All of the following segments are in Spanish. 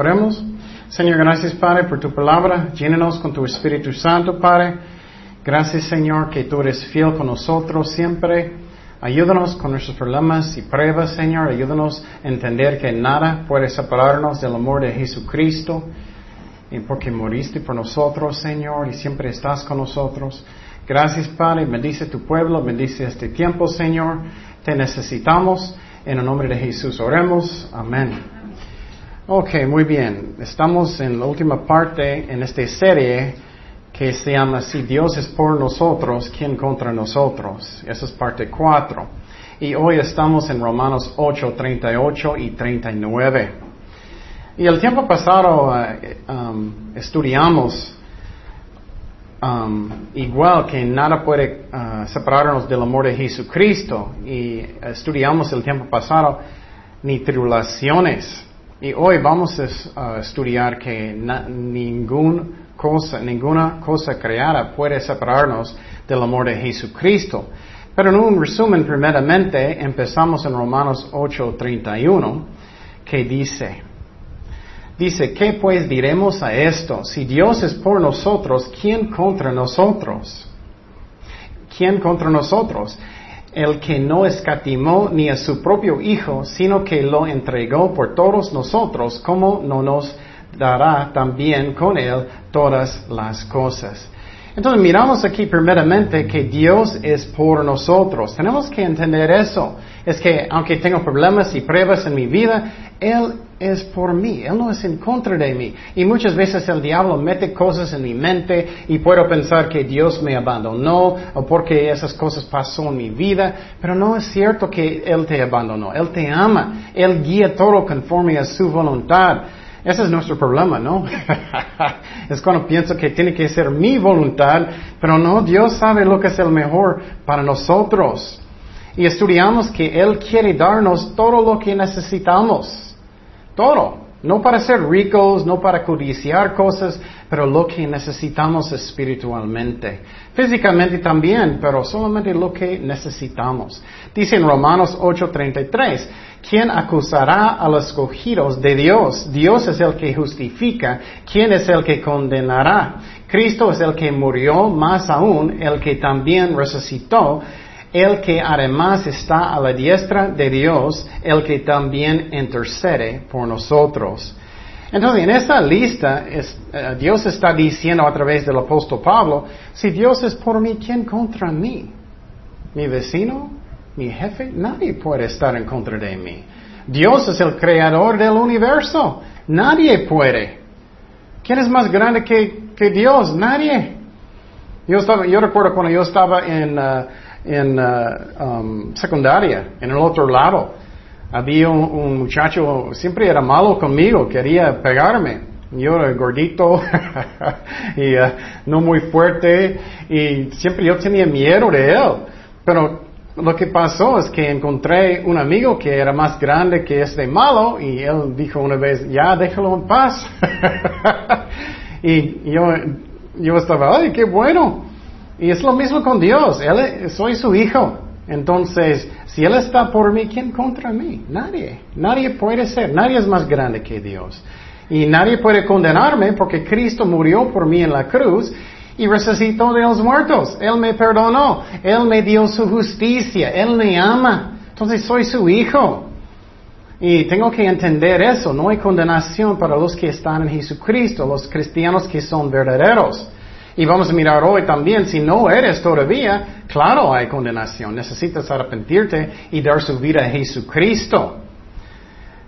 Oremos. Señor, gracias Padre por tu palabra. Llénenos con tu Espíritu Santo, Padre. Gracias Señor que tú eres fiel con nosotros siempre. Ayúdanos con nuestros problemas y pruebas, Señor. Ayúdanos a entender que nada puede separarnos del amor de Jesucristo. Y porque moriste por nosotros, Señor, y siempre estás con nosotros. Gracias, Padre. Bendice tu pueblo, bendice este tiempo, Señor. Te necesitamos. En el nombre de Jesús oremos. Amén. Ok, muy bien. Estamos en la última parte en esta serie que se llama Si Dios es por nosotros, ¿quién contra nosotros? Esa es parte 4. Y hoy estamos en Romanos 8, 38 y 39. Y el tiempo pasado eh, um, estudiamos um, igual que nada puede uh, separarnos del amor de Jesucristo y estudiamos el tiempo pasado ni tribulaciones y hoy vamos a estudiar que ninguna cosa creada puede separarnos del amor de Jesucristo. Pero en un resumen, primeramente, empezamos en Romanos 8:31, que dice, Dice, ¿qué pues diremos a esto? Si Dios es por nosotros, ¿quién contra nosotros? ¿Quién contra nosotros? El que no escatimó ni a su propio Hijo, sino que lo entregó por todos nosotros, ¿cómo no nos dará también con él todas las cosas? Entonces miramos aquí primeramente que Dios es por nosotros. Tenemos que entender eso. Es que aunque tengo problemas y pruebas en mi vida, Él es por mí, Él no es en contra de mí. Y muchas veces el diablo mete cosas en mi mente y puedo pensar que Dios me abandonó o porque esas cosas pasó en mi vida, pero no es cierto que Él te abandonó, Él te ama, Él guía todo conforme a su voluntad. Ese es nuestro problema, ¿no? es cuando pienso que tiene que ser mi voluntad, pero no, Dios sabe lo que es el mejor para nosotros. Y estudiamos que Él quiere darnos todo lo que necesitamos. Todo. No para ser ricos, no para codiciar cosas, pero lo que necesitamos espiritualmente. Físicamente también, pero solamente lo que necesitamos. Dice en Romanos 8:33, ¿quién acusará a los escogidos de Dios? Dios es el que justifica. ¿Quién es el que condenará? Cristo es el que murió, más aún, el que también resucitó el que además está a la diestra de Dios, el que también intercede por nosotros. Entonces, en esta lista, eh, Dios está diciendo a través del apóstol Pablo, si Dios es por mí, ¿quién contra mí? ¿Mi vecino? ¿Mi jefe? Nadie puede estar en contra de mí. Dios es el creador del universo. Nadie puede. ¿Quién es más grande que, Dios? Nadie. Yo, recuerdo cuando yo estaba en... Uh, en uh, um, secundaria, en el otro lado. Había un, muchacho, siempre era malo conmigo, quería pegarme. Yo era gordito y uh, no muy fuerte y siempre yo tenía miedo de él. Pero lo que pasó es que encontré un amigo que era más grande que este malo y él dijo una vez, ya déjalo en paz. y yo, yo estaba, ay, qué bueno. Y es lo mismo con Dios. Él, soy su hijo. Entonces, si Él está por mí, ¿quién contra mí? Nadie. Nadie puede ser. Nadie es más grande que Dios. Y nadie puede condenarme porque Cristo murió por mí en la cruz y resucitó de los muertos. Él me perdonó. Él me dio su justicia. Él me ama. Entonces soy su hijo. Y tengo que entender eso. No hay condenación para los que están en Jesucristo, los cristianos que son verdaderos. Y vamos a mirar hoy también, si no eres todavía, claro hay condenación. Necesitas arrepentirte y dar su vida a Jesucristo.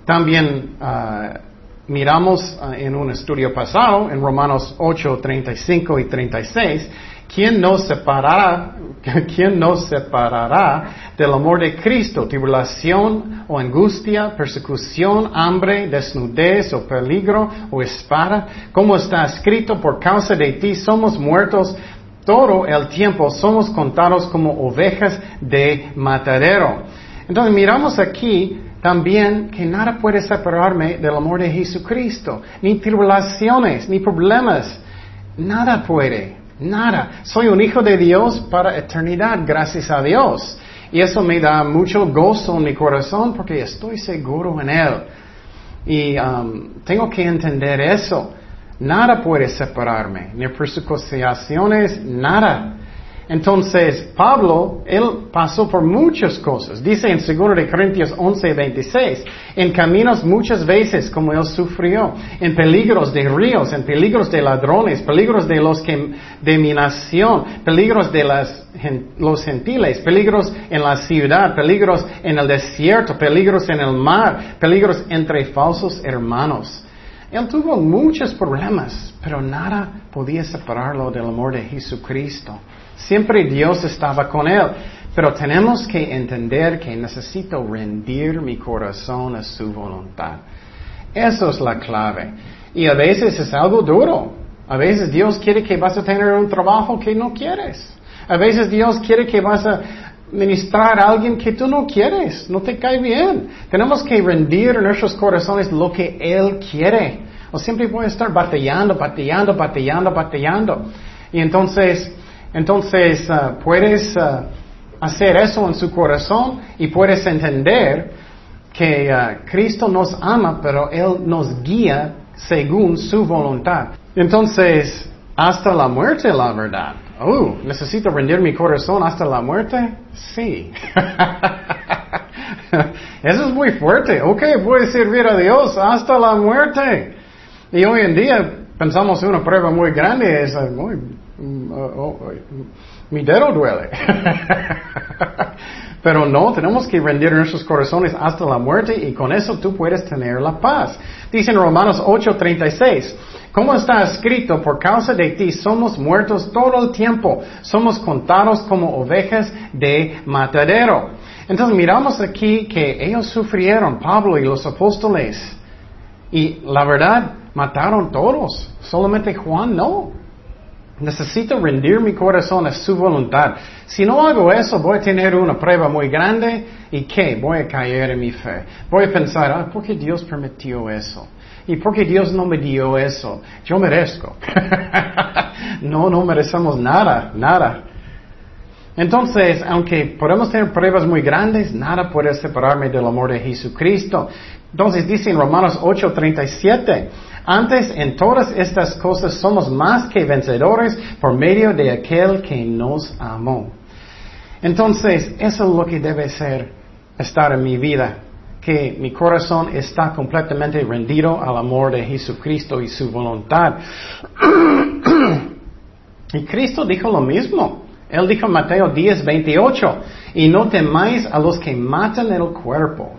También uh, miramos uh, en un estudio pasado, en Romanos 8, 35 y 36, ¿quién nos separará, quién nos separará del amor de Cristo? Tribulación o angustia, persecución, hambre, desnudez o peligro o espada. Como está escrito, por causa de ti somos muertos todo el tiempo, somos contados como ovejas de matadero. Entonces miramos aquí también que nada puede separarme del amor de Jesucristo, ni tribulaciones, ni problemas, nada puede. Nada. Soy un hijo de Dios para eternidad, gracias a Dios. Y eso me da mucho gozo en mi corazón porque estoy seguro en Él. Y um, tengo que entender eso. Nada puede separarme, ni persecuciones, nada. Entonces, Pablo, él pasó por muchas cosas. Dice en 2 de Corintios 11, 26, en caminos muchas veces como él sufrió, en peligros de ríos, en peligros de ladrones, peligros de los que, de mi nación, peligros de los gentiles, peligros en la ciudad, peligros en el desierto, peligros en el mar, peligros entre falsos hermanos. Él tuvo muchos problemas, pero nada podía separarlo del amor de Jesucristo. Siempre Dios estaba con él. Pero tenemos que entender que necesito rendir mi corazón a su voluntad. Eso es la clave. Y a veces es algo duro. A veces Dios quiere que vas a tener un trabajo que no quieres. A veces Dios quiere que vas a ministrar a alguien que tú no quieres, no te cae bien. Tenemos que rendir en nuestros corazones lo que Él quiere. O siempre voy a estar batallando, batallando, batallando, batallando. Y entonces, entonces, uh, puedes uh, hacer eso en su corazón y puedes entender que uh, Cristo nos ama, pero Él nos guía según su voluntad. Entonces, hasta la muerte, la verdad. Oh, ¿necesito rendir mi corazón hasta la muerte? Sí. Eso es muy fuerte. Ok, voy a servir a Dios hasta la muerte. Y hoy en día pensamos en una prueba muy grande, es muy oh, oh, oh, mi dedo duele. Pero no, tenemos que rendir nuestros corazones hasta la muerte y con eso tú puedes tener la paz. Dice en Romanos 8:36, como está escrito, por causa de ti somos muertos todo el tiempo, somos contados como ovejas de matadero. Entonces miramos aquí que ellos sufrieron, Pablo y los apóstoles, y la verdad, mataron todos, solamente Juan no. Necesito rendir mi corazón a su voluntad. Si no hago eso, voy a tener una prueba muy grande y ¿qué? Voy a caer en mi fe. Voy a pensar, ah, ¿por qué Dios permitió eso? ¿Y por qué Dios no me dio eso? Yo merezco. no, no merecemos nada, nada. Entonces, aunque podemos tener pruebas muy grandes, nada puede separarme del amor de Jesucristo. Entonces dice en Romanos 8:37, antes en todas estas cosas somos más que vencedores por medio de aquel que nos amó. Entonces, eso es lo que debe ser estar en mi vida, que mi corazón está completamente rendido al amor de Jesucristo y su voluntad. y Cristo dijo lo mismo. Él dijo en Mateo 10, 28, y no temáis a los que matan el cuerpo.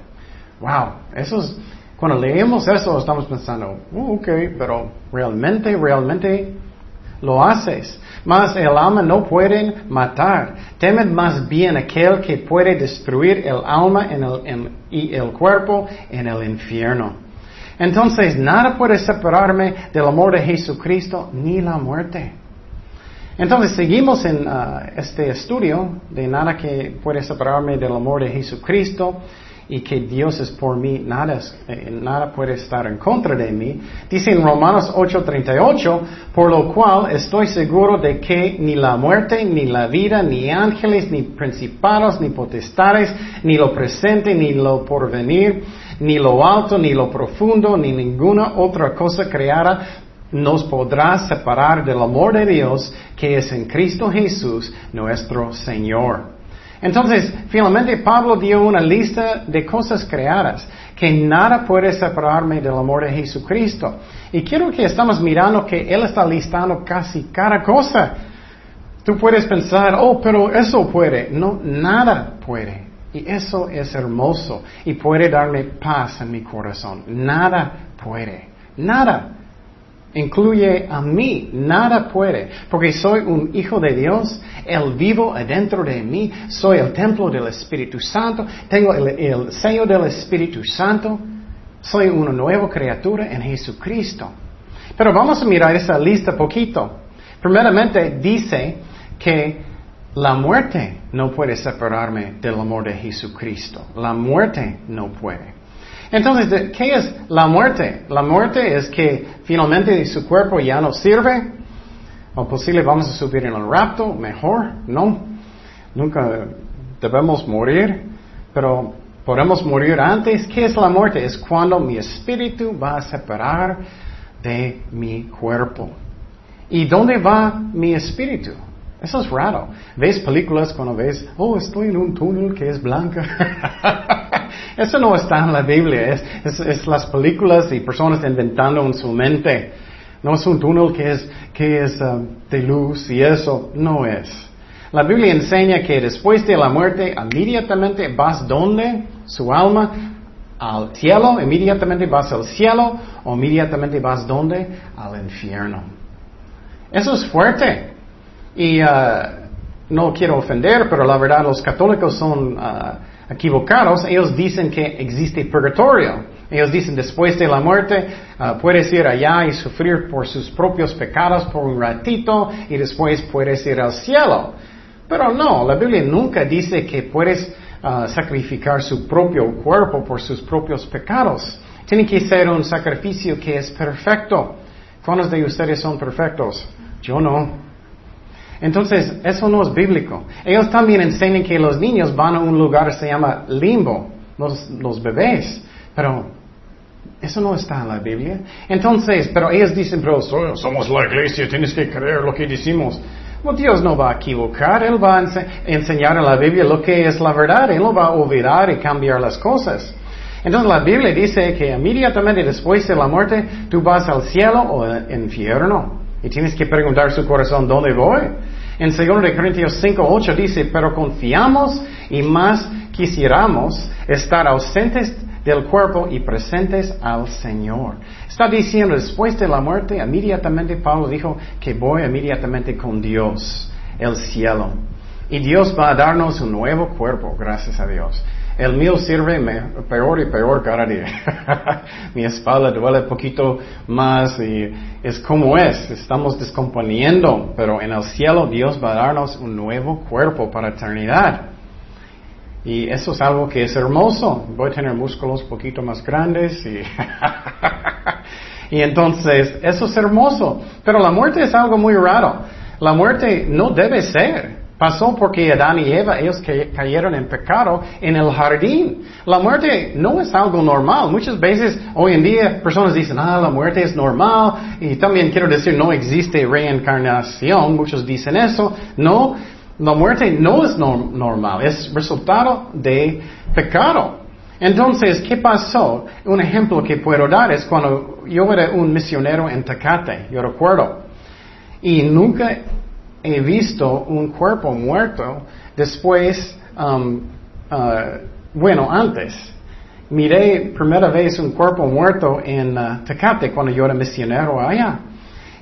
Wow, eso es, cuando leemos eso estamos pensando, uh, ok, pero realmente, realmente lo haces. Mas el alma no pueden matar. Temed más bien aquel que puede destruir el alma y el cuerpo en el infierno. Entonces nada puede separarme del amor de Jesucristo ni la muerte. Entonces seguimos en uh, este estudio de nada que puede separarme del amor de Jesucristo y que Dios es por mí, nada, eh, nada puede estar en contra de mí. Dice en Romanos 8:38, por lo cual estoy seguro de que ni la muerte, ni la vida, ni ángeles, ni principados, ni potestades, ni lo presente, ni lo porvenir, ni lo alto, ni lo profundo, ni ninguna otra cosa creada nos podrá separar del amor de Dios que es en Cristo Jesús, nuestro Señor. Entonces, finalmente Pablo dio una lista de cosas creadas, que nada puede separarme del amor de Jesucristo. Y quiero que estamos mirando que Él está listando casi cada cosa. Tú puedes pensar, oh, pero eso puede. No, nada puede. Y eso es hermoso y puede darme paz en mi corazón. Nada puede. Nada incluye a mí, nada puede, porque soy un hijo de Dios, Él vivo adentro de mí, soy el templo del Espíritu Santo, tengo el, sello del Espíritu Santo, soy una nueva criatura en Jesucristo. Pero vamos a mirar esa lista poquito. Primeramente dice que la muerte no puede separarme del amor de Jesucristo. La muerte no puede. Entonces, ¿qué es la muerte? La muerte es que finalmente su cuerpo ya no sirve, o posible vamos a subir en el rapto, mejor, no, nunca debemos morir, pero podemos morir antes. ¿Qué es la muerte? Es cuando mi espíritu va a separar de mi cuerpo. ¿Y dónde va mi espíritu? Eso es raro. ¿Ves películas cuando ves, oh, estoy en un túnel que es blanca? Eso no está en la Biblia. Es, las películas y personas inventando en su mente. No es un túnel que es, que es um, de luz y eso no es. La Biblia enseña que después de la muerte, inmediatamente vas donde su alma al cielo, inmediatamente vas al cielo o inmediatamente vas donde al infierno. Eso es fuerte. Y uh, no quiero ofender, pero la verdad los católicos son uh, equivocados. Ellos dicen que existe purgatorio. Ellos dicen después de la muerte uh, puedes ir allá y sufrir por sus propios pecados por un ratito y después puedes ir al cielo. Pero no, la Biblia nunca dice que puedes sacrificar su propio cuerpo por sus propios pecados. Tiene que ser un sacrificio que es perfecto. ¿Cuántos de ustedes son perfectos? Yo no. Entonces, eso no es bíblico. Ellos también enseñan que los niños van a un lugar que se llama limbo, los, bebés, pero eso no está en la Biblia. Entonces, pero ellos dicen, pero somos la iglesia, tienes que creer lo que decimos. Dios no va a equivocar, Él va a enseñar en la Biblia lo que es la verdad, Él no va a olvidar y cambiar las cosas. Entonces la Biblia dice que inmediatamente después de la muerte tú vas al cielo o al infierno. Y tienes que preguntar su corazón, ¿dónde voy? En 2 Corintios 5, 8 dice, pero confiamos y más quisiéramos estar ausentes del cuerpo y presentes al Señor. Está diciendo, después de la muerte, inmediatamente Pablo dijo que voy inmediatamente con Dios, el cielo. Y Dios va a darnos un nuevo cuerpo, gracias a Dios. El mío sirve peor y peor cada día. Mi espalda duele poquito más y es como es. Estamos descomponiendo, pero en el cielo Dios va a darnos un nuevo cuerpo para eternidad. Y eso es algo que es hermoso. Voy a tener músculos poquito más grandes y entonces eso es hermoso. Pero la muerte es algo muy raro. La muerte no debe ser. Pasó porque Adán y Eva, ellos cayeron en pecado en el jardín. La muerte no es algo normal. Muchas veces hoy en día personas dicen, ah, la muerte es normal. Y también quiero decir, no existe reencarnación. Muchos dicen eso. No, la muerte no es normal. Es resultado de pecado. Entonces, ¿qué pasó? Un ejemplo que puedo dar es cuando yo era un misionero en Tecate, yo recuerdo. Y nunca he visto un cuerpo muerto después, um, uh, bueno, antes. Miré primera vez un cuerpo muerto en uh, Tecate cuando yo era misionero allá.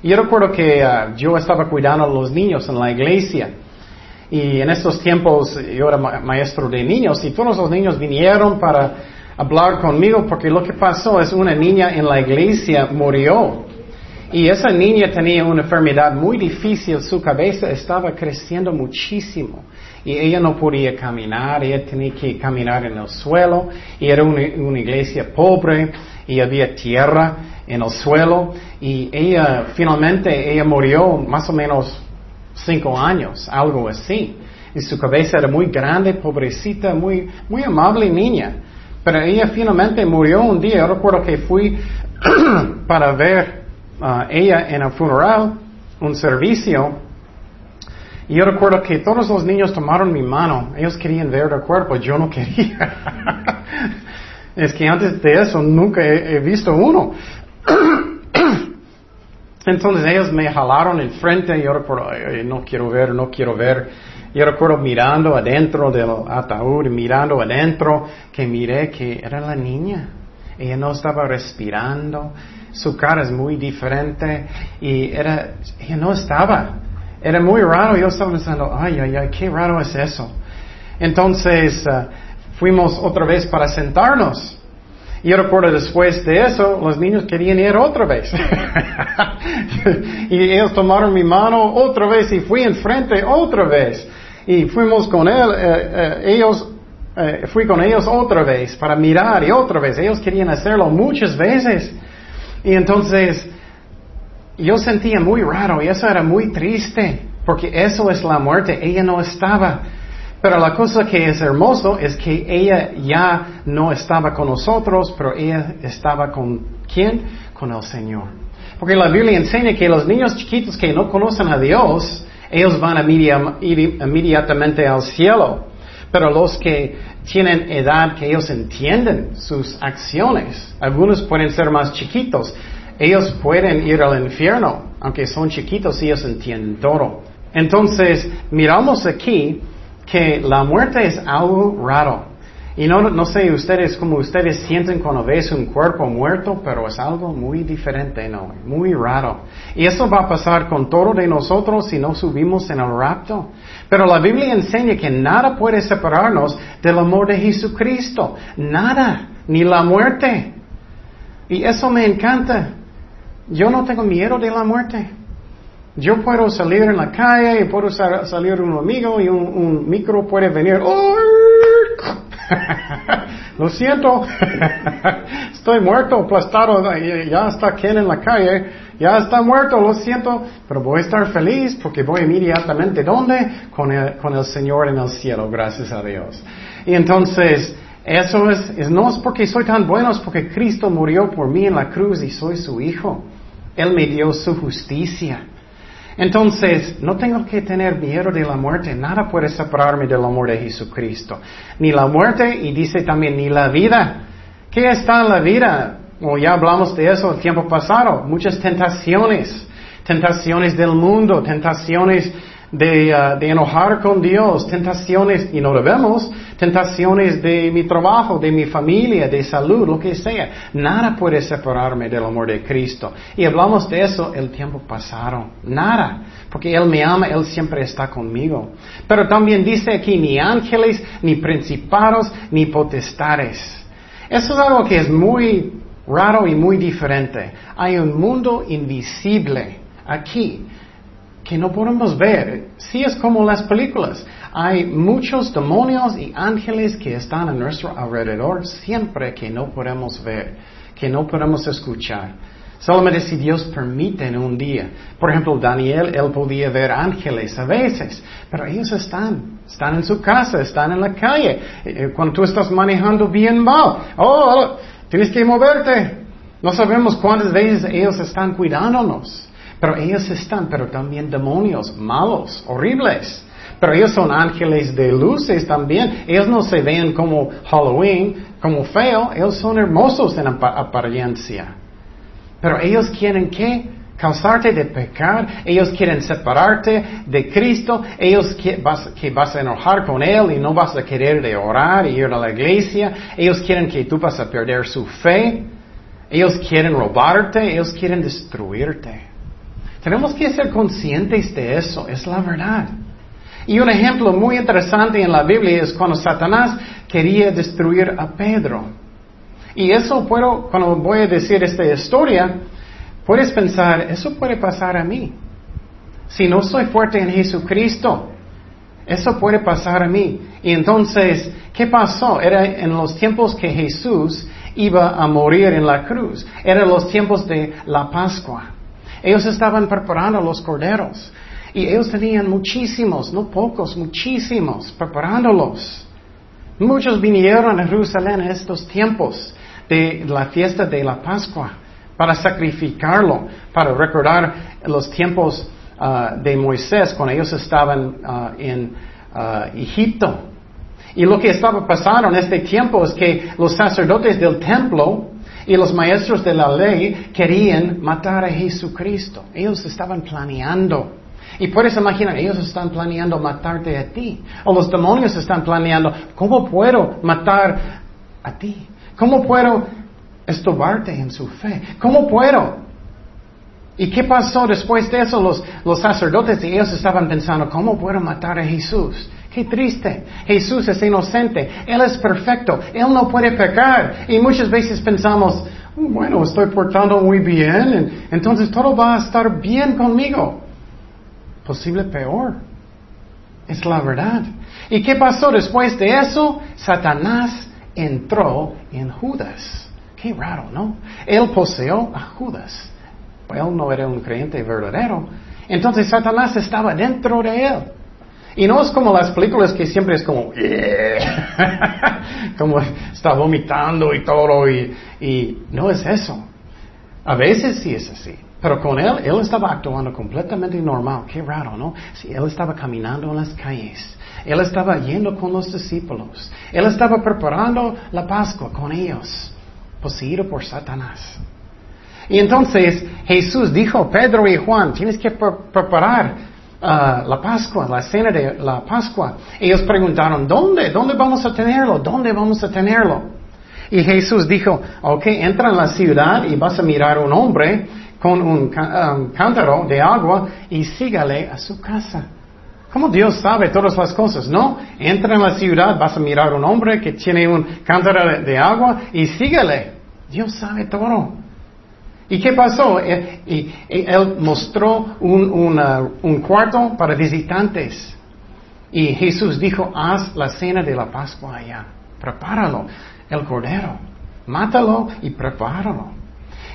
Y yo recuerdo que uh, yo estaba cuidando a los niños en la iglesia. Y en estos tiempos yo era maestro de niños y todos los niños vinieron para hablar conmigo porque lo que pasó es una niña en la iglesia murió. Y esa niña tenía una enfermedad muy difícil, su cabeza estaba creciendo muchísimo y ella no podía caminar, ella tenía que caminar en el suelo y era una, iglesia pobre y había tierra en el suelo y ella finalmente ella murió más o menos cinco años, algo así. Y su cabeza era muy grande, pobrecita, muy, muy amable niña. Pero ella finalmente murió un día. Yo recuerdo que fui para ver Ah, ella en el funeral, un servicio, y yo recuerdo que todos los niños tomaron mi mano, ellos querían ver el cuerpo, yo no quería. es que antes de eso nunca he, visto uno. Entonces ellos me jalaron el frente y yo recuerdo, no quiero ver, no quiero ver. Yo recuerdo mirando adentro del ataúd, mirando adentro, que miré que era la niña. Ella no estaba respirando su cara es muy diferente y era, ella no estaba. Era muy raro, yo estaba pensando, ay, ay, ay, qué raro es eso. Entonces uh, fuimos otra vez para sentarnos. Y yo recuerdo después de eso, los niños querían ir otra vez. y ellos tomaron mi mano otra vez y fui enfrente otra vez. Y fuimos con él, eh, eh, ellos, eh, fui con ellos otra vez para mirar y otra vez. Ellos querían hacerlo muchas veces. Y entonces yo sentía muy raro y eso era muy triste, porque eso es la muerte. Ella no estaba. Pero la cosa que es hermoso es que ella ya no estaba con nosotros, pero ella estaba con quién? Con el Señor. Porque la Biblia enseña que los niños chiquitos que no conocen a Dios, ellos van inmediatamente al cielo. Pero los que tienen edad que ellos entienden sus acciones, algunos pueden ser más chiquitos, ellos pueden ir al infierno, aunque son chiquitos, ellos entienden todo. Entonces, miramos aquí que la muerte es algo raro. Y no, no sé ustedes cómo ustedes sienten cuando ves un cuerpo muerto, pero es algo muy diferente, ¿no? Muy raro. Y eso va a pasar con todo de nosotros si no subimos en el rapto. Pero la Biblia enseña que nada puede separarnos del amor de Jesucristo. Nada. Ni la muerte. Y eso me encanta. Yo no tengo miedo de la muerte. Yo puedo salir en la calle y puedo salir un amigo y un, micro puede venir. Lo siento, estoy muerto, aplastado, ya está Ken en la calle, ya está muerto, lo siento, pero voy a estar feliz porque voy inmediatamente, ¿dónde? Con el, con el Señor en el cielo, gracias a Dios. Y entonces, eso es, es, no es porque soy tan bueno, es porque Cristo murió por mí en la cruz y soy su hijo. Él me dio su justicia. Entonces, no tengo que tener miedo de la muerte. Nada puede separarme del amor de Jesucristo. Ni la muerte y dice también ni la vida. ¿Qué está en la vida? O ya hablamos de eso el tiempo pasado. Muchas tentaciones. Tentaciones del mundo, tentaciones de, uh, de, enojar con Dios, tentaciones, y no debemos, tentaciones de mi trabajo, de mi familia, de salud, lo que sea. Nada puede separarme del amor de Cristo. Y hablamos de eso el tiempo pasado. Nada. Porque Él me ama, Él siempre está conmigo. Pero también dice aquí, ni ángeles, ni principados, ni potestades. Eso es algo que es muy raro y muy diferente. Hay un mundo invisible aquí que no podemos ver. Sí es como las películas. Hay muchos demonios y ángeles que están a nuestro alrededor siempre que no podemos ver, que no podemos escuchar. Solamente si Dios permite en un día. Por ejemplo, Daniel, él podía ver ángeles a veces, pero ellos están, están en su casa, están en la calle. Eh, eh, cuando tú estás manejando bien mal, oh, tienes que moverte. No sabemos cuántas veces ellos están cuidándonos. Pero ellos están, pero también demonios malos, horribles. Pero ellos son ángeles de luces también. Ellos no se ven como Halloween, como feo. Ellos son hermosos en apariencia. Pero ellos quieren qué? Causarte de pecar. Ellos quieren separarte de Cristo. Ellos que vas, que vas a enojar con Él y no vas a querer de orar y ir a la iglesia. Ellos quieren que tú vas a perder su fe. Ellos quieren robarte. Ellos quieren destruirte. Tenemos que ser conscientes de eso, es la verdad. Y un ejemplo muy interesante en la Biblia es cuando Satanás quería destruir a Pedro. Y eso puedo, cuando voy a decir esta historia, puedes pensar, eso puede pasar a mí. Si no soy fuerte en Jesucristo, eso puede pasar a mí. Y entonces, ¿qué pasó? Era en los tiempos que Jesús iba a morir en la cruz. Eran los tiempos de la Pascua. Ellos estaban preparando los corderos. Y ellos tenían muchísimos, no pocos, muchísimos, preparándolos. Muchos vinieron a Jerusalén en estos tiempos de la fiesta de la Pascua para sacrificarlo, para recordar los tiempos uh, de Moisés cuando ellos estaban uh, en uh, Egipto. Y lo que estaba pasando en este tiempo es que los sacerdotes del templo y los maestros de la ley querían matar a Jesucristo. Ellos estaban planeando. Y puedes imaginar, ellos están planeando matarte a ti. O los demonios están planeando, ¿cómo puedo matar a ti? ¿Cómo puedo estorbarte en su fe? ¿Cómo puedo? ¿Y qué pasó después de eso? Los, los sacerdotes y ellos estaban pensando, ¿cómo puedo matar a Jesús? Qué triste. Jesús es inocente. Él es perfecto. Él no puede pecar. Y muchas veces pensamos, bueno, estoy portando muy bien, entonces todo va a estar bien conmigo. Posible peor. Es la verdad. ¿Y qué pasó después de eso? Satanás entró en Judas. Qué raro, ¿no? Él poseó a Judas. Él no era un creyente verdadero. Entonces Satanás estaba dentro de él. Y no es como las películas que siempre es como, como está vomitando y todo, y, y no es eso. A veces sí es así. Pero con él, él estaba actuando completamente normal. Qué raro, ¿no? Sí, él estaba caminando en las calles. Él estaba yendo con los discípulos. Él estaba preparando la Pascua con ellos, poseído por Satanás. Y entonces Jesús dijo, Pedro y Juan, tienes que preparar uh, la Pascua, la cena de la Pascua. Ellos preguntaron, ¿dónde? ¿Dónde vamos a tenerlo? ¿Dónde vamos a tenerlo? Y Jesús dijo, ok, entra en la ciudad y vas a mirar a un hombre con un um, cántaro de agua y sígale a su casa. ¿Cómo Dios sabe todas las cosas? No, entra en la ciudad, vas a mirar a un hombre que tiene un cántaro de agua y sígale. Dios sabe todo. ¿Y qué pasó? Eh, él mostró un, un cuarto para visitantes. Y Jesús dijo, haz la cena de la Pascua allá. Prepáralo, el cordero. Mátalo y prepáralo.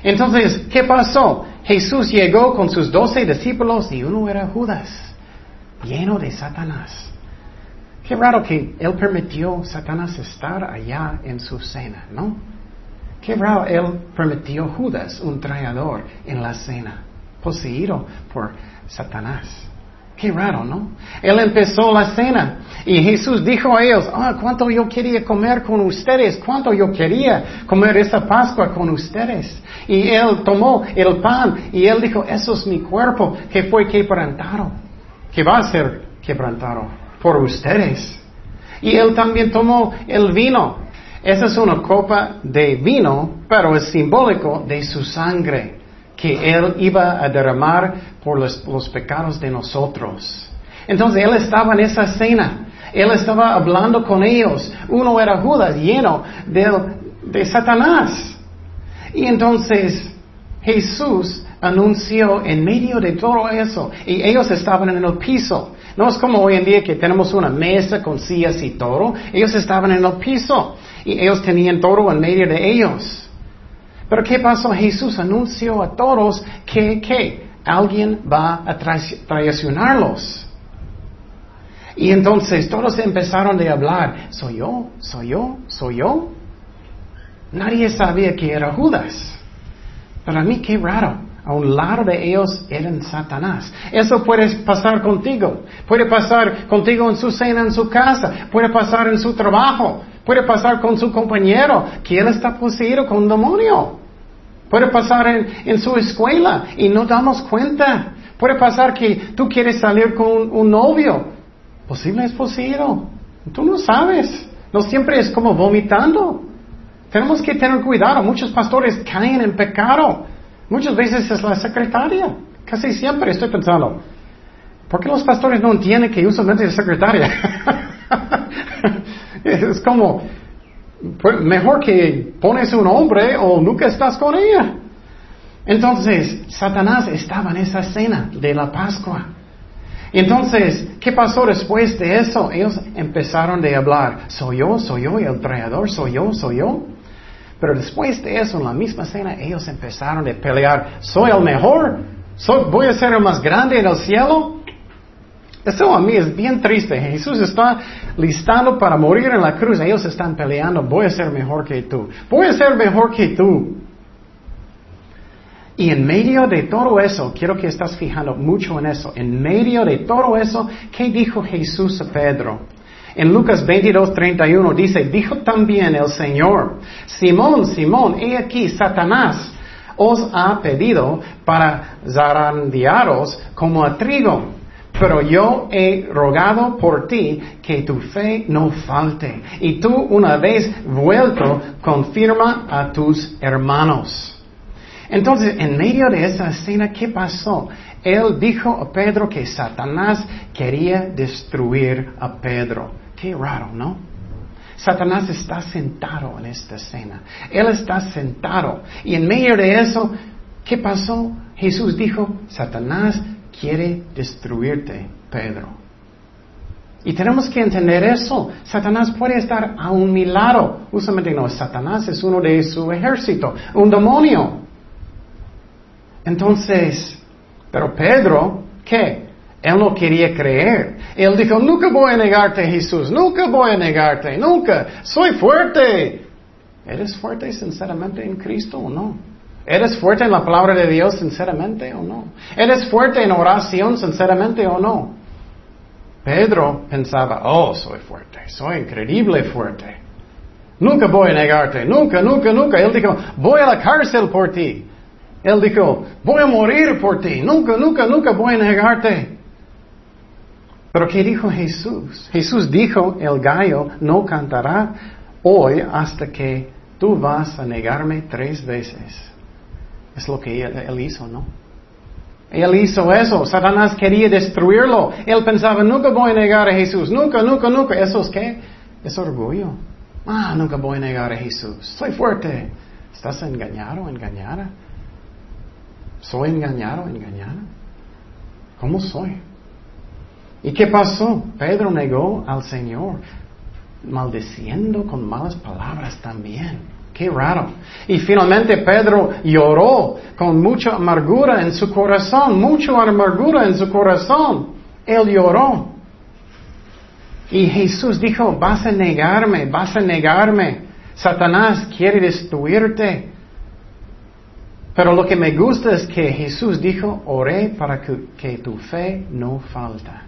Entonces, ¿qué pasó? Jesús llegó con sus doce discípulos y uno era Judas, lleno de Satanás. Qué raro que él permitió Satanás estar allá en su cena, ¿no? Qué raro él permitió a Judas, un traidor, en la cena, poseído por Satanás. Qué raro, ¿no? Él empezó la cena y Jesús dijo a ellos, ah, cuánto yo quería comer con ustedes, cuánto yo quería comer esta Pascua con ustedes. Y él tomó el pan y él dijo, eso es mi cuerpo que fue quebrantado, que va a ser quebrantado por ustedes. Y él también tomó el vino. Esa es una copa de vino, pero es simbólico de su sangre que Él iba a derramar por los, pecados de nosotros. Entonces Él estaba en esa cena. Él estaba hablando con ellos. Uno era Judas, lleno de, de Satanás. Y entonces Jesús anunció en medio de todo eso. Y ellos estaban en el piso. No es como hoy en día que tenemos una mesa con sillas y todo. Ellos estaban en el piso. Y ellos tenían todo en medio de ellos. Pero ¿qué pasó? Jesús anunció a todos que, alguien va a traicionarlos. Y entonces todos empezaron a hablar, soy yo, soy yo, soy yo. Nadie sabía que era Judas. Para mí qué raro. A un lado de ellos eran Satanás. Eso puede pasar contigo. Puede pasar contigo en su cena, en su casa. Puede pasar en su trabajo. Puede pasar con su compañero, que él está poseído con un demonio. Puede pasar en, su escuela y no damos cuenta. Puede pasar que tú quieres salir con un, novio. Posible es posible. Tú no sabes. No siempre es como vomitando. Tenemos que tener cuidado. Muchos pastores caen en pecado. Muchas veces es la secretaria. Casi siempre estoy pensando, ¿por qué los pastores no entienden que usualmente es secretaria? es como, pues, mejor que pones un hombre o nunca estás con ella. Entonces, Satanás estaba en esa cena de la Pascua. Entonces, ¿qué pasó después de eso? Ellos empezaron a hablar, soy yo, soy yo, el traidor, soy yo, soy yo. Pero después de eso, en la misma cena, ellos empezaron a pelear, soy el mejor, soy, voy a ser el más grande en el cielo. Eso a mí es bien triste. Jesús está listando para morir en la cruz. Ellos están peleando. Voy a ser mejor que tú. Voy a ser mejor que tú. Y en medio de todo eso, quiero que estás fijando mucho en eso. En medio de todo eso, ¿qué dijo Jesús a Pedro? En Lucas 22, 31 dice, dijo también el Señor, Simón, Simón, he aquí, Satanás os ha pedido para zarandearos como a trigo. Pero yo he rogado por ti que tu fe no falte. Y tú, una vez vuelto, confirma a tus hermanos. Entonces, en medio de esa escena, ¿qué pasó? Él dijo a Pedro que Satanás quería destruir a Pedro. Qué raro, ¿no? Satanás está sentado en esta escena. Él está sentado. Y en medio de eso, ¿qué pasó? Jesús dijo, Satanás quiere destruirte, Pedro. Y tenemos que entender eso. Satanás puede estar a un mi lado. No, Satanás es uno de su ejército, un demonio. Entonces, pero Pedro, ¿qué? Él no quería creer. Él dijo, nunca voy a negarte, Jesús, nunca voy a negarte, nunca. Soy fuerte. ¿Eres fuerte sinceramente en Cristo o no? ¿Eres fuerte en la palabra de Dios sinceramente o no? ¿Eres fuerte en oración sinceramente o no? Pedro pensaba, oh, soy fuerte, soy increíble fuerte. Nunca voy a negarte, nunca, nunca, nunca. Él dijo, voy a la cárcel por ti. Él dijo, voy a morir por ti, nunca, nunca, nunca voy a negarte. Pero ¿qué dijo Jesús? Jesús dijo, el gallo no cantará hoy hasta que tú vas a negarme tres veces. Es lo que él, hizo, ¿no? Él hizo eso. Satanás quería destruirlo. Él pensaba, nunca voy a negar a Jesús. Nunca, nunca, nunca. ¿Eso es qué? Es orgullo. Ah, nunca voy a negar a Jesús. Soy fuerte. ¿Estás engañado engañada? ¿Soy engañado engañada? ¿Cómo soy? ¿Y qué pasó? Pedro negó al Señor, maldiciendo con malas palabras también. Qué raro. Y finalmente Pedro lloró con mucha amargura en su corazón, mucha amargura en su corazón. Él lloró. Y Jesús dijo, vas a negarme, vas a negarme. Satanás quiere destruirte. Pero lo que me gusta es que Jesús dijo, oré para que, que tu fe no falta.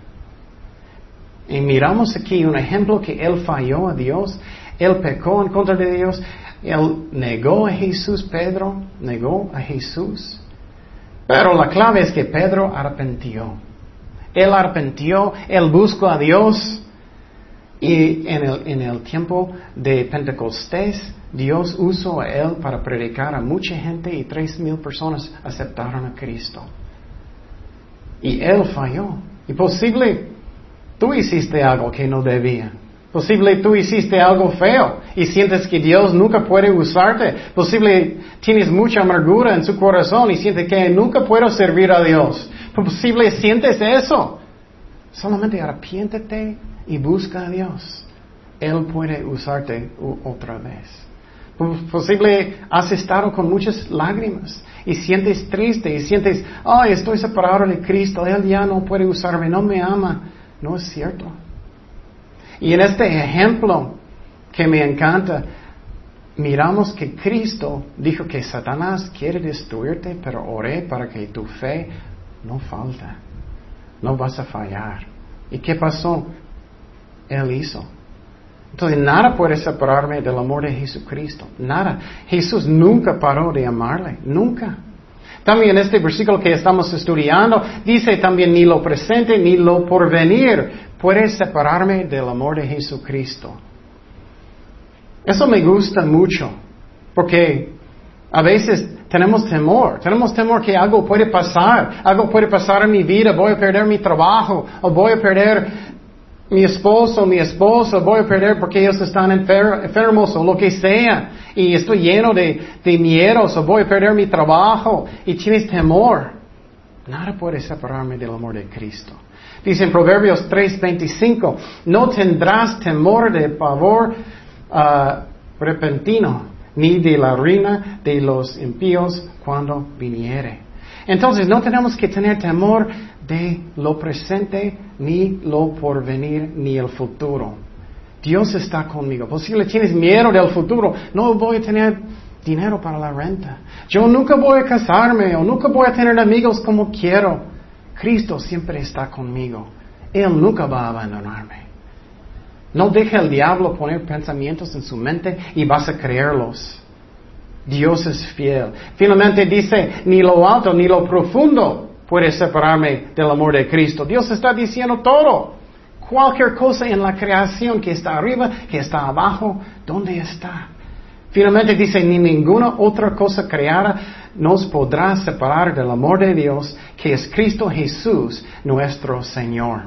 Y miramos aquí un ejemplo que él falló a Dios, él pecó en contra de Dios, él negó a Jesús, Pedro negó a Jesús. Pero la clave es que Pedro arrepintió. Él arrepintió, él buscó a Dios. Y en el, en el tiempo de Pentecostés, Dios usó a él para predicar a mucha gente y tres mil personas aceptaron a Cristo. Y él falló. Y posible tú hiciste algo que no debía. Posible tú hiciste algo feo y sientes que Dios nunca puede usarte. Posible tienes mucha amargura en su corazón y sientes que nunca puedo servir a Dios. Posible sientes eso. Solamente arrepiéntete y busca a Dios. Él puede usarte otra vez. Posible has estado con muchas lágrimas y sientes triste y sientes, ay, estoy separado de Cristo, Él ya no puede usarme, no me ama. No es cierto. Y en este ejemplo que me encanta, miramos que Cristo dijo que Satanás quiere destruirte, pero oré para que tu fe no falta. No vas a fallar. ¿Y qué pasó? Él hizo. Entonces nada puede separarme del amor de Jesucristo. Nada. Jesús nunca paró de amarle. Nunca. También este versículo que estamos estudiando dice también ni lo presente ni lo porvenir puede separarme del amor de Jesucristo. Eso me gusta mucho, porque a veces tenemos temor, tenemos temor que algo puede pasar, algo puede pasar en mi vida, voy a perder mi trabajo, o voy a perder mi esposo, mi esposa, voy a perder porque ellos están enfermos o lo que sea, y estoy lleno de, de miedos, o voy a perder mi trabajo, y tienes temor. Nada puede separarme del amor de Cristo. Dice en Proverbios 3:25, no tendrás temor de pavor uh, repentino, ni de la ruina de los impíos cuando viniere. Entonces no tenemos que tener temor de lo presente, ni lo porvenir, ni el futuro. Dios está conmigo. Posible tienes miedo del futuro. No voy a tener dinero para la renta. Yo nunca voy a casarme o nunca voy a tener amigos como quiero. Cristo siempre está conmigo. Él nunca va a abandonarme. No deje al diablo poner pensamientos en su mente y vas a creerlos. Dios es fiel. Finalmente dice, ni lo alto ni lo profundo puede separarme del amor de Cristo. Dios está diciendo todo. Cualquier cosa en la creación que está arriba, que está abajo, ¿dónde está? Finalmente dice, ni ninguna otra cosa creada nos podrá separar del amor de Dios, que es Cristo Jesús, nuestro Señor.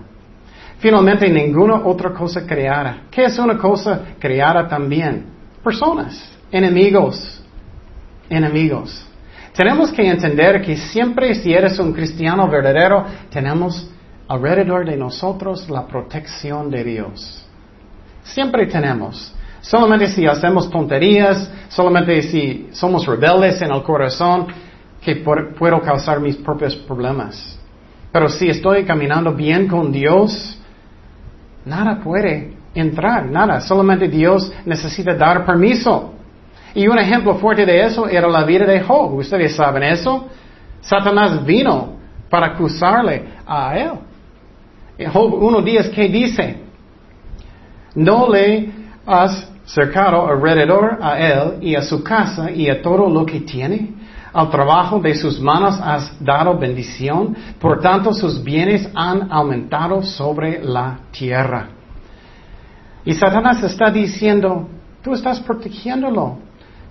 Finalmente, ninguna otra cosa creada. ¿Qué es una cosa creada también? Personas, enemigos, enemigos. Tenemos que entender que siempre si eres un cristiano verdadero, tenemos alrededor de nosotros la protección de Dios. Siempre tenemos. Solamente si hacemos tonterías, solamente si somos rebeldes en el corazón, que puedo causar mis propios problemas. Pero si estoy caminando bien con Dios, nada puede entrar, nada. Solamente Dios necesita dar permiso. Y un ejemplo fuerte de eso era la vida de Job. Ustedes saben eso. Satanás vino para acusarle a él. En Job 1.10, ¿qué dice? No le has cercado alrededor a él y a su casa y a todo lo que tiene. Al trabajo de sus manos has dado bendición, por tanto sus bienes han aumentado sobre la tierra. Y Satanás está diciendo, tú estás protegiéndolo.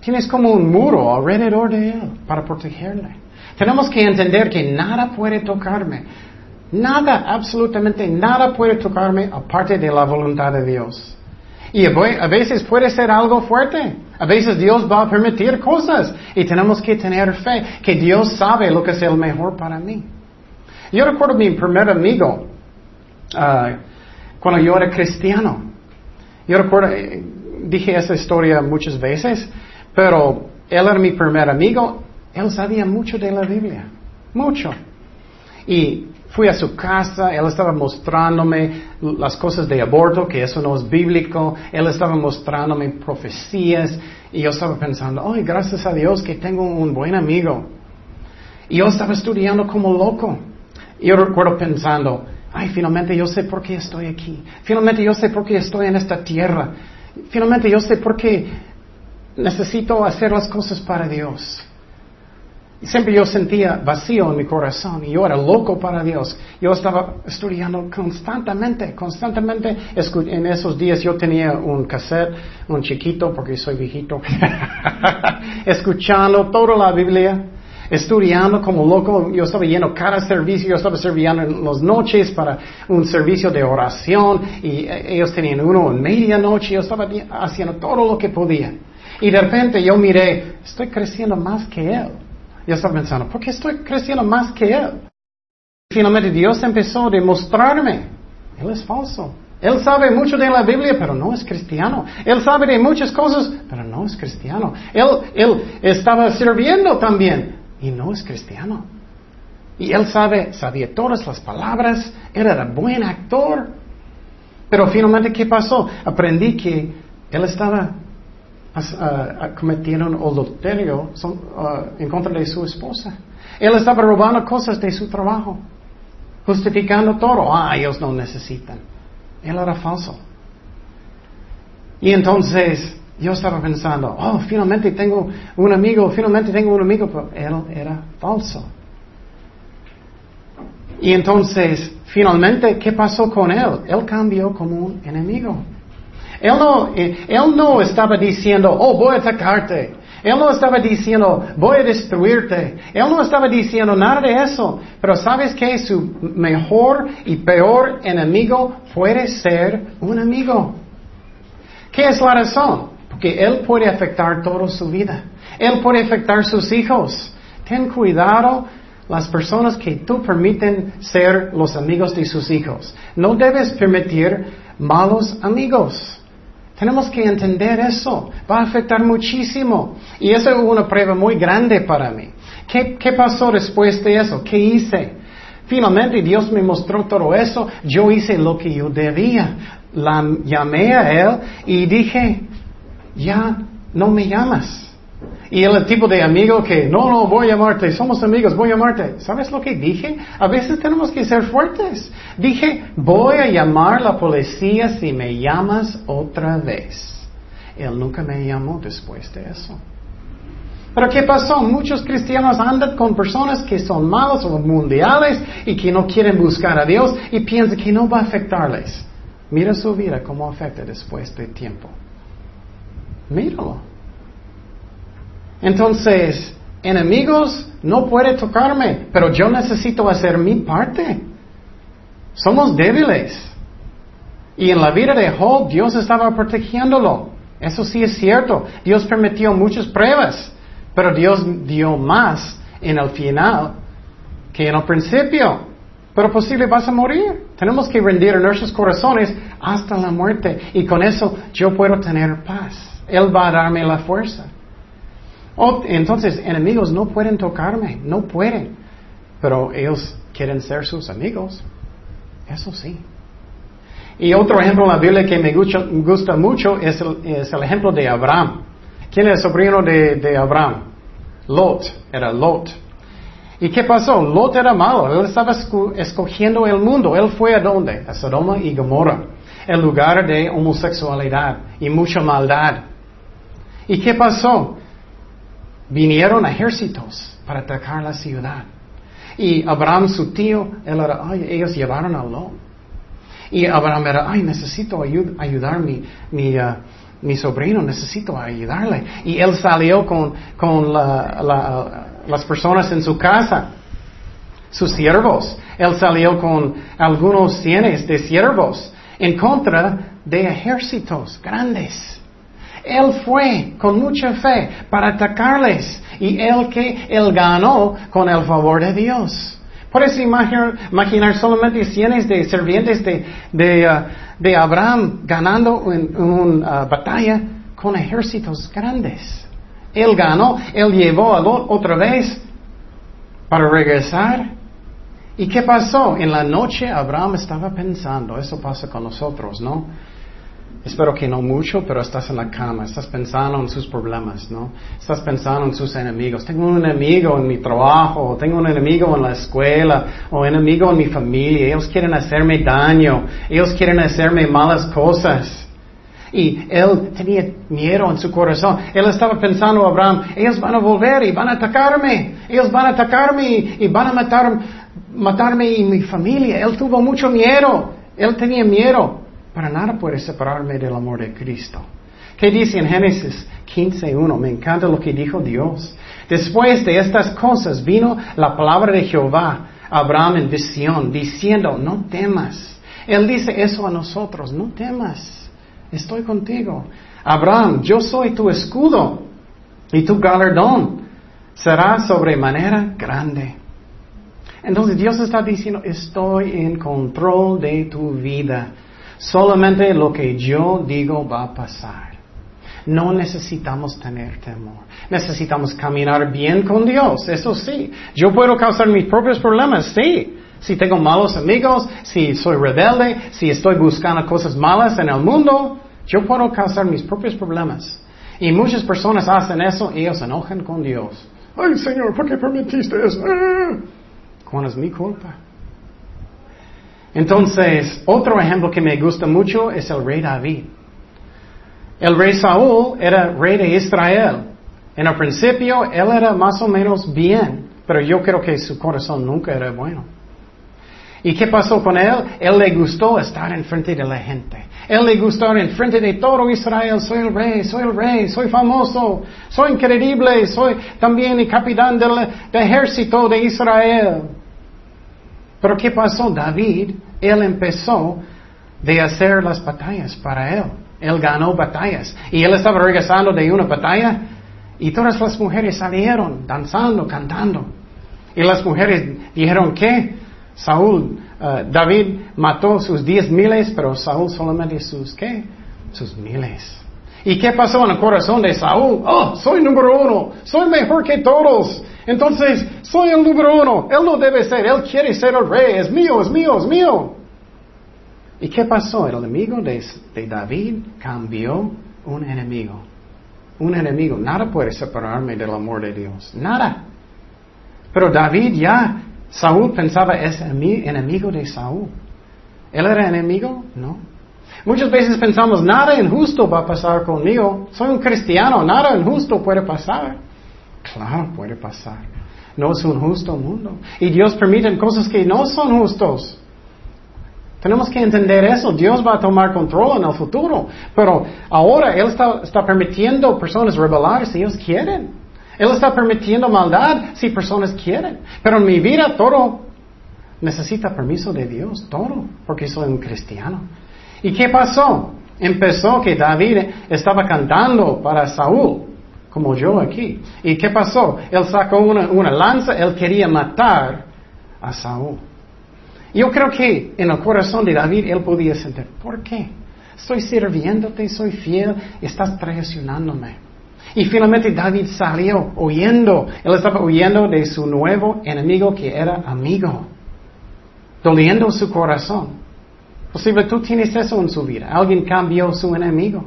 Tienes como un muro alrededor de él para protegerle. Tenemos que entender que nada puede tocarme. Nada, absolutamente nada puede tocarme aparte de la voluntad de Dios. Y a veces puede ser algo fuerte. A veces Dios va a permitir cosas y tenemos que tener fe que Dios sabe lo que es el mejor para mí. Yo recuerdo mi primer amigo ah, cuando yo era cristiano. Yo recuerdo, eh, dije esa historia muchas veces, pero él era mi primer amigo. Él sabía mucho de la Biblia. Mucho. Y Fui a su casa, él estaba mostrándome las cosas de aborto, que eso no es bíblico, él estaba mostrándome profecías y yo estaba pensando, ay, gracias a Dios que tengo un buen amigo. Y yo estaba estudiando como loco. Y yo recuerdo pensando, ay, finalmente yo sé por qué estoy aquí. Finalmente yo sé por qué estoy en esta tierra. Finalmente yo sé por qué necesito hacer las cosas para Dios. Y siempre yo sentía vacío en mi corazón y yo era loco para Dios. Yo estaba estudiando constantemente, constantemente. En esos días yo tenía un cassette, un chiquito, porque soy viejito, escuchando toda la Biblia, estudiando como loco. Yo estaba yendo cada servicio, yo estaba sirviendo en las noches para un servicio de oración y ellos tenían uno en medianoche. Yo estaba haciendo todo lo que podía. Y de repente yo miré, estoy creciendo más que él. Yo estaba pensando, ¿por qué estoy creciendo más que Él? Finalmente Dios empezó a demostrarme, Él es falso. Él sabe mucho de la Biblia, pero no es cristiano. Él sabe de muchas cosas, pero no es cristiano. Él, él estaba sirviendo también y no es cristiano. Y él sabe, sabía todas las palabras, era buen actor. Pero finalmente, ¿qué pasó? Aprendí que él estaba uh, cometieron adulterio en contra de su esposa. Él estaba robando cosas de su trabajo, justificando todo. Ah, ellos no necesitan. Él era falso. Y entonces yo estaba pensando, oh, finalmente tengo un amigo, finalmente tengo un amigo, pero él era falso. Y entonces, finalmente, ¿qué pasó con él? Él cambió como un enemigo. Él no, eh, él no estaba diciendo, oh, voy a atacarte. Él no estaba diciendo, voy a destruirte. Él no estaba diciendo nada de eso. Pero sabes que su mejor y peor enemigo puede ser un amigo. ¿Qué es la razón? Porque él puede afectar toda su vida. Él puede afectar sus hijos. Ten cuidado las personas que tú permiten ser los amigos de sus hijos. No debes permitir malos amigos. Tenemos que entender eso. Va a afectar muchísimo. Y eso es una prueba muy grande para mí. ¿Qué, ¿Qué, pasó después de eso? ¿Qué hice? Finalmente Dios me mostró todo eso. Yo hice lo que yo debía. La llamé a Él y dije, ya no me llamas. Y el tipo de amigo que, no, no, voy a llamarte, somos amigos, voy a llamarte. ¿Sabes lo que dije? A veces tenemos que ser fuertes. Dije, voy a llamar a la policía si me llamas otra vez. Él nunca me llamó después de eso. Pero ¿qué pasó? Muchos cristianos andan con personas que son malos o mundiales y que no quieren buscar a Dios y piensan que no va a afectarles. Mira su vida cómo afecta después de tiempo. Míralo. Entonces, enemigos no puede tocarme, pero yo necesito hacer mi parte. Somos débiles. Y en la vida de Job, Dios estaba protegiéndolo. Eso sí es cierto. Dios permitió muchas pruebas, pero Dios dio más en el final que en el principio. Pero posible vas a morir. Tenemos que rendir nuestros corazones hasta la muerte. Y con eso yo puedo tener paz. Él va a darme la fuerza. Oh, entonces, enemigos no pueden tocarme, no pueden. pero ellos quieren ser sus amigos. Eso sí. Y otro ejemplo en la Biblia que me gusta, mucho es el, ejemplo de Abraham. ¿Quién es el sobrino de, Abraham? Lot, era Lot. ¿Y qué pasó? Lot era malo, él estaba escogiendo el mundo. Él fue a dónde? A Sodoma y Gomorra, el lugar de homosexualidad y mucha maldad. ¿Y qué pasó? Vinieron ejércitos para atacar la ciudad. Y Abraham, su tío, ellos llevaron a Lot. Y Abraham era, ay, necesito ayudar mi, mi, uh, mi, sobrino, necesito ayudarle. Y él salió con, con las personas en su casa, sus siervos. Él salió con algunos cienes de siervos en contra de ejércitos grandes. Él fue con mucha fe para atacarles y él que él ganó con el favor de Dios. Puedes imaginar, imaginar solamente cientos de servientes de, de, uh, Abraham ganando en una uh, batalla con ejércitos grandes. Él ganó, él llevó a Lot otra vez para regresar. ¿Y qué pasó? En la noche Abraham estaba pensando, eso pasa con nosotros, ¿no? Espero que no mucho, pero estás en la cama, estás pensando en sus problemas, ¿no? Estás pensando en sus enemigos. Tengo un enemigo en mi trabajo, tengo un enemigo en la escuela, o enemigo en mi familia. Ellos quieren hacerme daño, ellos quieren hacerme malas cosas. Y él tenía miedo en su corazón. Él estaba pensando, Abraham, ellos van a volver y van a atacarme. Ellos van a atacarme y, van a matar, matarme y mi familia. Él tuvo mucho miedo. Él tenía miedo. Para nada puede separarme del amor de Cristo. ¿Qué dice en Génesis 15.1? Me encanta lo que dijo Dios. Después de estas cosas vino la palabra de Jehová a Abraham en visión, diciendo, no temas. Él dice eso a nosotros, no temas, estoy contigo. Abraham, yo soy tu escudo y tu galardón será sobremanera grande. Entonces Dios está diciendo, estoy en control de tu vida. Solamente lo que yo digo va a pasar. No necesitamos tener temor. Necesitamos caminar bien con Dios, eso sí. Yo puedo causar mis propios problemas, sí. Si tengo malos amigos, si soy rebelde, si estoy buscando cosas malas en el mundo, yo puedo causar mis propios problemas. Y muchas personas hacen eso y ellos se enojan con Dios. Ay, Señor, ¿por qué permitiste eso? ¿Cuál es mi culpa? Entonces, otro ejemplo que me gusta mucho es el rey David. El rey Saúl era rey de Israel. En el principio, él era más o menos bien, pero yo creo que su corazón nunca era bueno. ¿Y qué pasó con él? Él le gustó estar en frente de la gente. Él le gustó en frente de todo Israel. Soy el rey, soy el rey, soy famoso, soy increíble, soy también el capitán del ejército de Israel. Pero ¿qué pasó? David, él empezó de hacer las batallas para él. Él ganó batallas. Y él estaba regresando de una batalla y todas las mujeres salieron danzando, cantando. Y las mujeres dijeron que Saúl, uh, David mató sus diez miles, pero Saúl solamente sus, ¿qué? Sus miles. ¿Y qué pasó en el corazón de Saúl? Oh, soy número uno, soy mejor que todos. Entonces, soy el número uno. Él no debe ser, él quiere ser el rey. Es mío, es mío, es mío. ¿Y qué pasó? El enemigo de, David cambió un enemigo. Un enemigo. Nada puede separarme del amor de Dios. Nada. Pero David ya, Saúl pensaba es enemigo de Saúl. ¿Él era enemigo? No. Muchas veces pensamos, nada injusto va a pasar conmigo. Soy un cristiano, nada injusto puede pasar. Claro, puede pasar. No es un justo mundo. Y Dios permite cosas que no son justos. Tenemos que entender eso. Dios va a tomar control en el futuro. Pero ahora Él está, está permitiendo personas rebelar si ellos quieren. Él está permitiendo maldad si personas quieren. Pero en mi vida todo necesita permiso de Dios, todo, porque soy un cristiano. ¿Y qué pasó? Empezó que David estaba cantando para Saúl como yo aquí. ¿Y qué pasó? Él sacó una, lanza, él quería matar a Saúl. Yo creo que en el corazón de David él podía sentir, ¿por qué? Estoy sirviéndote, soy fiel, estás traicionándome. Y finalmente David salió huyendo. Él estaba huyendo de su nuevo enemigo que era amigo. Doliendo su corazón. Posible tú tienes eso en su vida. Alguien cambió su enemigo.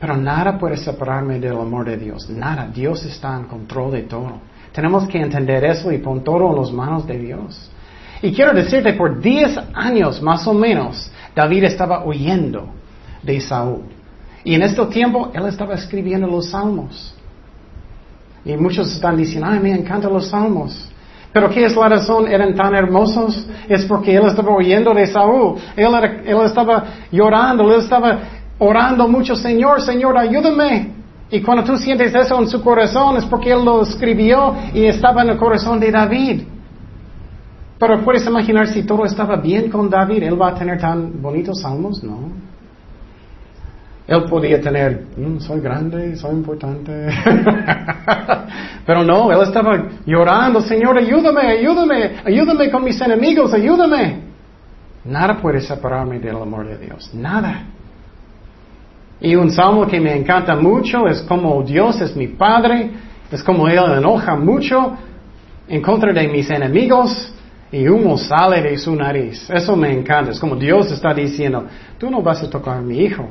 Pero nada puede separarme del amor de Dios. Nada. Dios está en control de todo. Tenemos que entender eso y poner todo en las manos de Dios. Y quiero decirte, por 10 años más o menos, David estaba huyendo de Saúl. Y en este tiempo él estaba escribiendo los salmos. Y muchos están diciendo, ay, me encantan los salmos. Pero ¿qué es la razón? Eran tan hermosos. Es porque él estaba huyendo de Saúl. Él estaba llorando, él estaba orando mucho, Señor, Señor, ayúdame. Y cuando tú sientes eso en su corazón es porque él lo escribió y estaba en el corazón de David. Pero puedes imaginar si todo estaba bien con David, él va a tener tan bonitos salmos, ¿no? Él podía tener, mm, soy grande, soy importante. Pero no, él estaba llorando, Señor, ayúdame, ayúdame, ayúdame con mis enemigos, ayúdame. Nada puede separarme del amor de Dios, nada. Y un salmo que me encanta mucho es como Dios es mi Padre, es como Él enoja mucho en contra de mis enemigos y humo sale de su nariz. Eso me encanta, es como Dios está diciendo, tú no vas a tocar a mi hijo,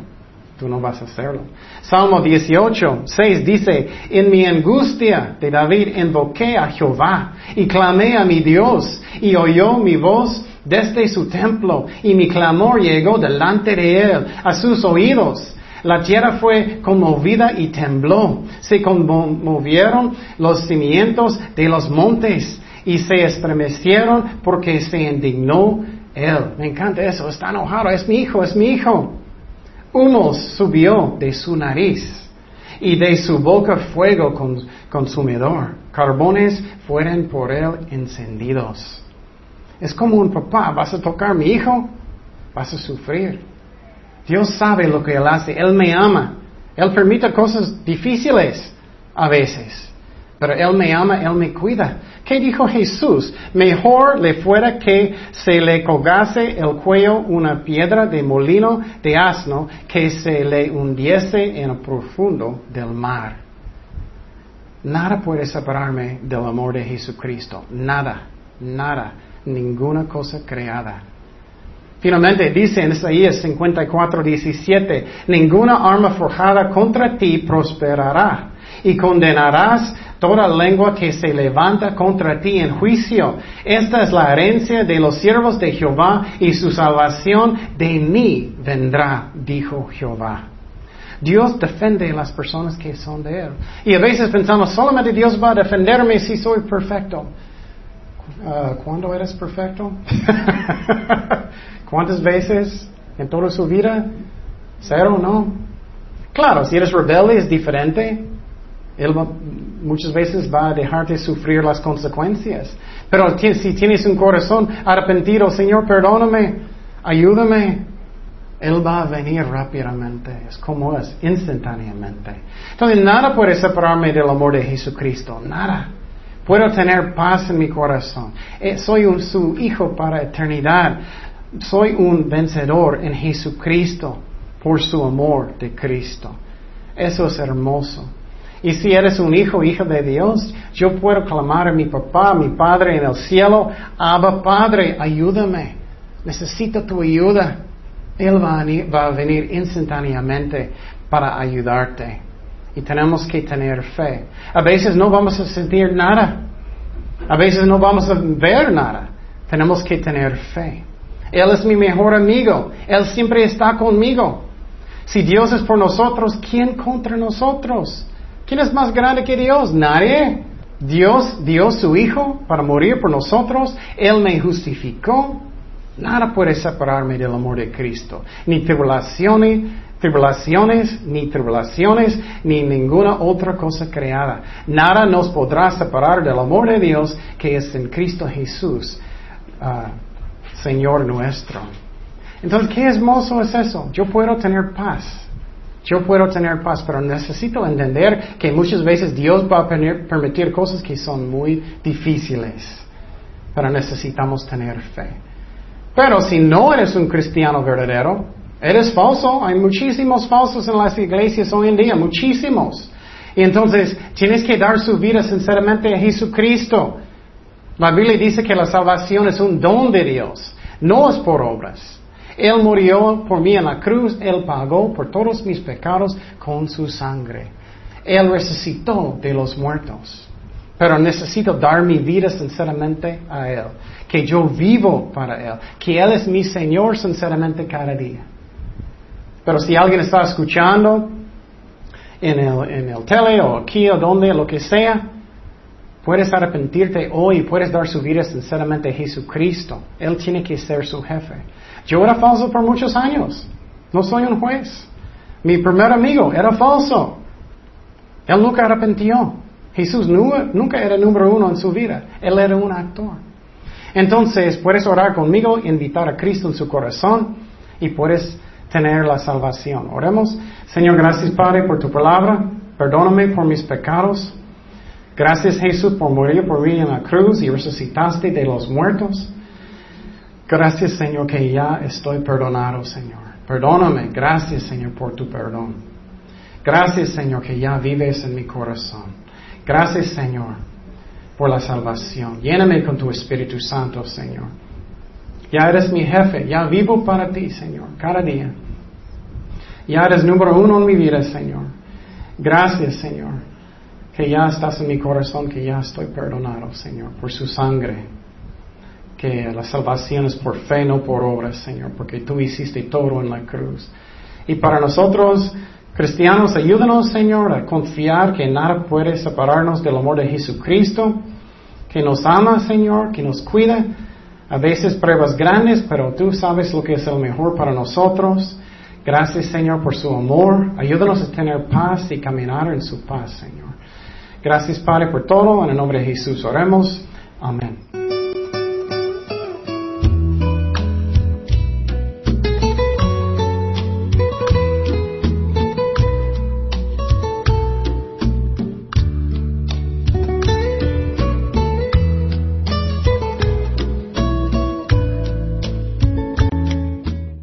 Tú no vas a hacerlo. Salmo 18, 6 dice, en mi angustia de David invoqué a Jehová y clamé a mi Dios y oyó mi voz desde su templo y mi clamor llegó delante de él a sus oídos. La tierra fue conmovida y tembló. Se conmovieron los cimientos de los montes y se estremecieron porque se indignó él. Me encanta eso. Está enojado. Es mi hijo, es mi hijo. Humo subió de su nariz y de su boca fuego consumidor. Carbones fueron por él encendidos. Es como un papá, vas a tocar a mi hijo, vas a sufrir. Dios sabe lo que Él hace, Él me ama. Él permite cosas difíciles a veces. Pero Él me ama, Él me cuida. ¿Qué dijo Jesús? Mejor le fuera que se le colgase el cuello una piedra de molino de asno que se le hundiese en el profundo del mar. Nada puede separarme del amor de Jesucristo. Nada, nada, ninguna cosa creada. Finalmente dice en Isaías 54, 17, ninguna arma forjada contra ti prosperará y condenarás toda lengua que se levanta contra ti en juicio. Esta es la herencia de los siervos de Jehová y su salvación de mí vendrá, dijo Jehová. Dios defiende a las personas que son de Él. Y a veces pensamos, solamente Dios va a defenderme si soy perfecto. Uh, ¿Cuándo eres perfecto? ¿Cuántas veces en toda su vida? Cero, ¿no? Claro, si eres rebelde es diferente. Él muchas veces va a dejarte sufrir las consecuencias. Pero si tienes un corazón arrepentido, Señor, perdóname, ayúdame, Él va a venir rápidamente. Es como es, instantáneamente. Entonces, nada puede separarme del amor de Jesucristo. Nada. Puedo tener paz en mi corazón. Eh, soy un, su hijo para eternidad. Soy un vencedor en Jesucristo por su amor de Cristo. Eso es hermoso. Y si eres un hijo, hija de Dios, yo puedo clamar a mi papá, mi padre en el cielo, Abba Padre, ayúdame. Necesito tu ayuda. Él va a, va a venir instantáneamente para ayudarte. Y tenemos que tener fe. A veces no vamos a sentir nada. A veces no vamos a ver nada. Tenemos que tener fe. Él es mi mejor amigo. Él siempre está conmigo. Si Dios es por nosotros, ¿quién contra nosotros? ¿Quién es más grande que Dios? Nadie. Dios dio su Hijo para morir por nosotros. Él me justificó. Nada puede separarme del amor de Cristo. Ni tribulaciones, tribulaciones, ni tribulaciones, ni ninguna otra cosa creada. Nada nos podrá separar del amor de Dios que es en Cristo Jesús, ah, Señor nuestro. Entonces, qué hermoso es eso. Yo puedo tener paz. Yo puedo tener paz, pero necesito entender que muchas veces Dios va a permitir cosas que son muy difíciles. Pero necesitamos tener fe. Pero si no eres un cristiano verdadero, Eres falso. Hay muchísimos falsos en las iglesias hoy en día, muchísimos. Y entonces tienes que dar su vida sinceramente a Jesucristo. La Biblia dice que la salvación es un don de Dios, no es por obras. Él murió por mí en la cruz, Él pagó por todos mis pecados con su sangre. Él resucitó de los muertos. Pero necesito dar mi vida sinceramente a Él. Que yo vivo para Él. Que Él es mi Señor sinceramente cada día. Pero si alguien está escuchando en el, en el tele o aquí o donde, lo que sea, puedes arrepentirte hoy y puedes dar su vida sinceramente a Jesucristo. Él tiene que ser su jefe. Yo era falso por muchos años. No soy un juez. Mi primer amigo era falso. Él nunca arrepintió. Jesús nunca era número uno en su vida. Él era un actor. Entonces, puedes orar conmigo, invitar a Cristo en su corazón y puedes tener la salvación. Oremos. Señor, gracias Padre por tu palabra. Perdóname por mis pecados. Gracias Jesús por morir por mí en la cruz y resucitaste de los muertos. Gracias Señor que ya estoy perdonado Señor. Perdóname. Gracias Señor por tu perdón. Gracias Señor que ya vives en mi corazón. Gracias Señor por la salvación. Lléname con tu Espíritu Santo Señor. Ya eres mi jefe, ya vivo para ti, Señor, cada día. Ya eres número uno en mi vida, Señor. Gracias, Señor, que ya estás en mi corazón, que ya estoy perdonado, Señor, por su sangre. Que la salvación es por fe, no por obras, Señor, porque tú hiciste todo en la cruz. Y para nosotros, cristianos, ayúdanos, Señor, a confiar que nada puede separarnos del amor de Jesucristo, que nos ama, Señor, que nos cuida a veces pruebas grandes, pero tú sabes lo que es el mejor para nosotros. Gracias, Señor, por su amor. Ayúdanos a tener paz y caminar en su paz, Señor. Gracias, Padre, por todo. En el nombre de Jesús oremos. Amén.